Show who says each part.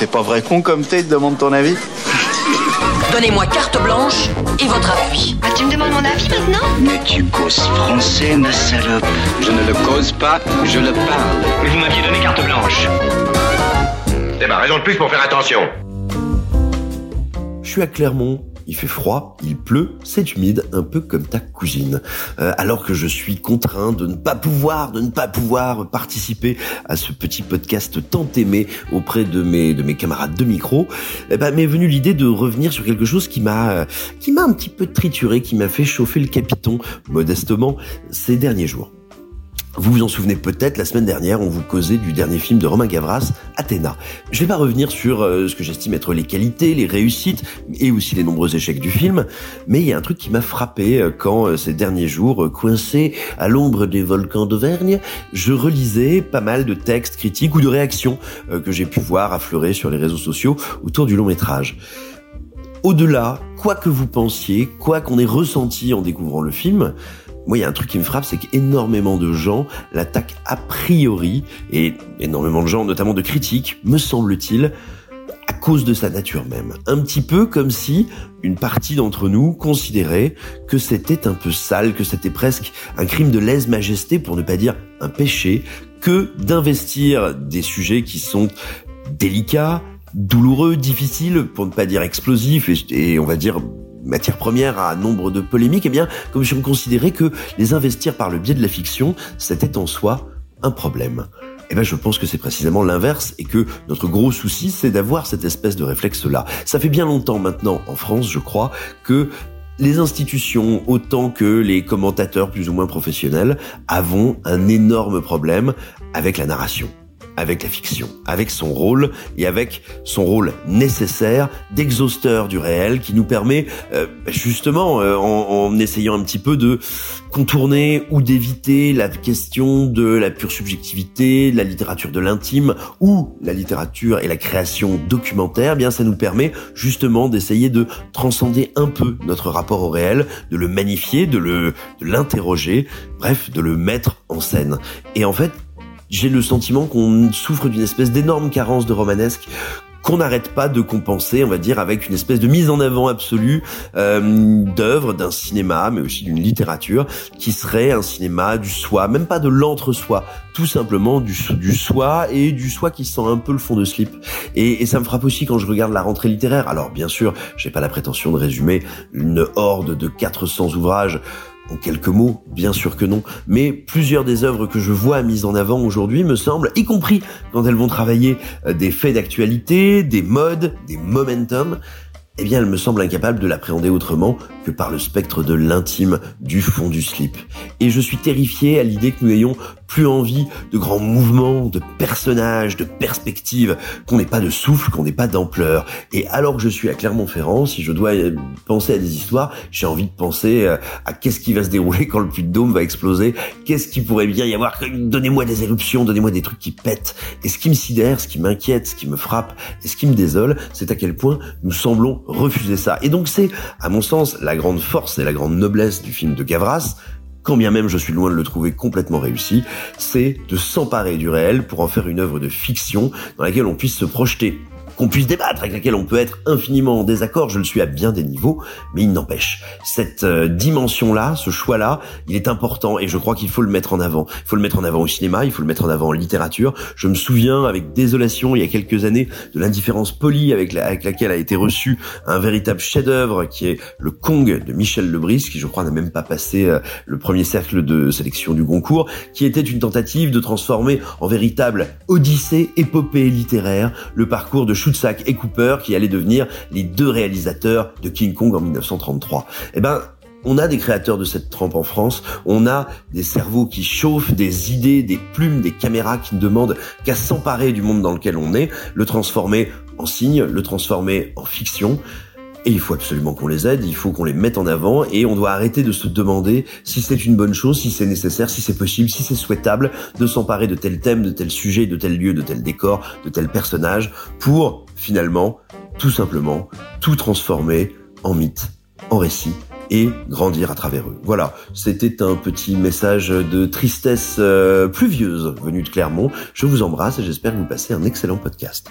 Speaker 1: C'est pas vrai con comme t'es, demande ton avis
Speaker 2: Donnez-moi carte blanche et votre appui.
Speaker 3: Ah, tu me demandes mon avis maintenant
Speaker 4: Mais tu causes français, ma salope.
Speaker 5: Je ne le cause pas, je le parle.
Speaker 6: Mais vous m'aviez donné carte blanche.
Speaker 7: C'est ma raison de plus pour faire attention.
Speaker 8: Je suis à Clermont, il fait froid, il pleut, c'est humide, un peu comme ta cousine. Euh, alors que je suis contraint de ne pas pouvoir, de ne pas pouvoir participer à ce petit podcast tant aimé auprès de mes de mes camarades de micro, eh ben, m'est venue l'idée de revenir sur quelque chose qui m'a qui m'a un petit peu trituré, qui m'a fait chauffer le capiton modestement ces derniers jours. Vous vous en souvenez peut-être, la semaine dernière, on vous causait du dernier film de Romain Gavras, Athéna. Je vais pas revenir sur euh, ce que j'estime être les qualités, les réussites et aussi les nombreux échecs du film, mais il y a un truc qui m'a frappé euh, quand euh, ces derniers jours, coincé à l'ombre des volcans d'Auvergne, je relisais pas mal de textes critiques ou de réactions que j'ai pu voir affleurer sur les réseaux sociaux autour du long métrage. Au-delà, quoi que vous pensiez, quoi qu'on ait ressenti en découvrant le film, moi, il y a un truc qui me frappe, c'est qu'énormément de gens l'attaquent a priori, et énormément de gens, notamment de critiques, me semble-t-il, à cause de sa nature même. Un petit peu comme si une partie d'entre nous considérait que c'était un peu sale, que c'était presque un crime de lèse-majesté, pour ne pas dire un péché, que d'investir des sujets qui sont délicats, douloureux, difficiles, pour ne pas dire explosifs, et, et on va dire matière première à nombre de polémiques, eh bien, comme je considérais que les investir par le biais de la fiction, c'était en soi un problème. Eh ben, je pense que c'est précisément l'inverse et que notre gros souci, c'est d'avoir cette espèce de réflexe-là. Ça fait bien longtemps maintenant, en France, je crois, que les institutions, autant que les commentateurs plus ou moins professionnels, avons un énorme problème avec la narration avec la fiction, avec son rôle et avec son rôle nécessaire d'exhausteur du réel qui nous permet euh, justement euh, en, essayant un petit peu de contourner ou d'éviter la question de la pure subjectivité, de la littérature de l'intime ou la littérature et la création documentaire, eh bien ça nous permet justement d'essayer de transcender un peu notre rapport au réel, de le magnifier, de le de l'interroger, bref, de le mettre en scène. Et en fait, j'ai le sentiment qu'on souffre d'une espèce d'énorme carence de romanesque qu'on n'arrête pas de compenser, on va dire, avec une espèce de mise en avant absolue euh, d'œuvres, d'un cinéma, mais aussi d'une littérature, qui serait un cinéma du soi, même pas de l'entre-soi, tout simplement du, soi et du soi qui sent un peu le fond de slip. Et, et, ça me frappe aussi quand je regarde la rentrée littéraire. Alors bien sûr, j'ai pas la prétention de résumer une horde de 400 ouvrages en quelques mots, bien sûr que non, mais plusieurs des œuvres que je vois mises en avant aujourd'hui me semblent, y compris quand elles vont travailler euh, des faits d'actualité, des modes, des momentum, eh bien, elle me semble incapable de l'appréhender autrement que par le spectre de l'intime du fond du slip. Et je suis terrifié à l'idée que nous ayons plus envie de grands mouvements, de personnages, de perspectives, qu'on n'ait pas de souffle, qu'on n'ait pas d'ampleur. Et alors que je suis à Clermont-Ferrand, si je dois euh, penser à des histoires, j'ai envie de penser euh, à qu'est-ce qui va se dérouler quand le puits de dôme va exploser, qu'est-ce qui pourrait bien y avoir, donnez-moi des éruptions, donnez-moi des trucs qui pètent. Et ce qui me sidère, ce qui m'inquiète, ce qui me frappe, et ce qui me désole, c'est à quel point nous semblons refuser ça. Et donc c'est, à mon sens, la grande force et la grande noblesse du film de Gavras, quand bien même je suis loin de le trouver complètement réussi, c'est de s'emparer du réel pour en faire une œuvre de fiction dans laquelle on puisse se projeter qu'on puisse débattre, avec laquelle on peut être infiniment en désaccord, je le suis à bien des niveaux, mais il n'empêche, cette euh, dimension-là, ce choix-là, il est important et je crois qu'il faut le mettre en avant. Il faut le mettre en avant au cinéma, il faut le mettre en avant en littérature. Je me souviens avec désolation, il y a quelques années, de l'indifférence polie avec, laquelle a été reçu un véritable chef-d'œuvre qui est le Kong de Michel Lebris, qui je crois n'a même pas passé euh, le premier cercle de sélection du Goncourt, qui était une tentative de transformer en véritable odyssée, épopée littéraire, le parcours de Et Cooper qui allaient devenir les deux réalisateurs de King Kong en 1933. Eh ben, on a des créateurs de cette trempe en France, on a des cerveaux qui chauffent, des idées, des plumes, des caméras qui ne demandent qu'à s'emparer du monde dans lequel on est, le transformer en signe, le transformer en fiction. Et il faut absolument qu'on les aide, il faut qu'on les mette en avant et on doit arrêter de se demander si c'est une bonne chose, si c'est nécessaire, si c'est possible, si c'est souhaitable de s'emparer de tel thème, de tel sujet, de tel lieu, de tel décor, de tel personnage pour finalement, tout simplement, tout transformer en mythe, en récit et grandir à travers eux. Voilà, c'était un petit message de tristesse euh, pluvieuse venu de Clermont. Je vous embrasse et j'espère que vous passez un excellent podcast.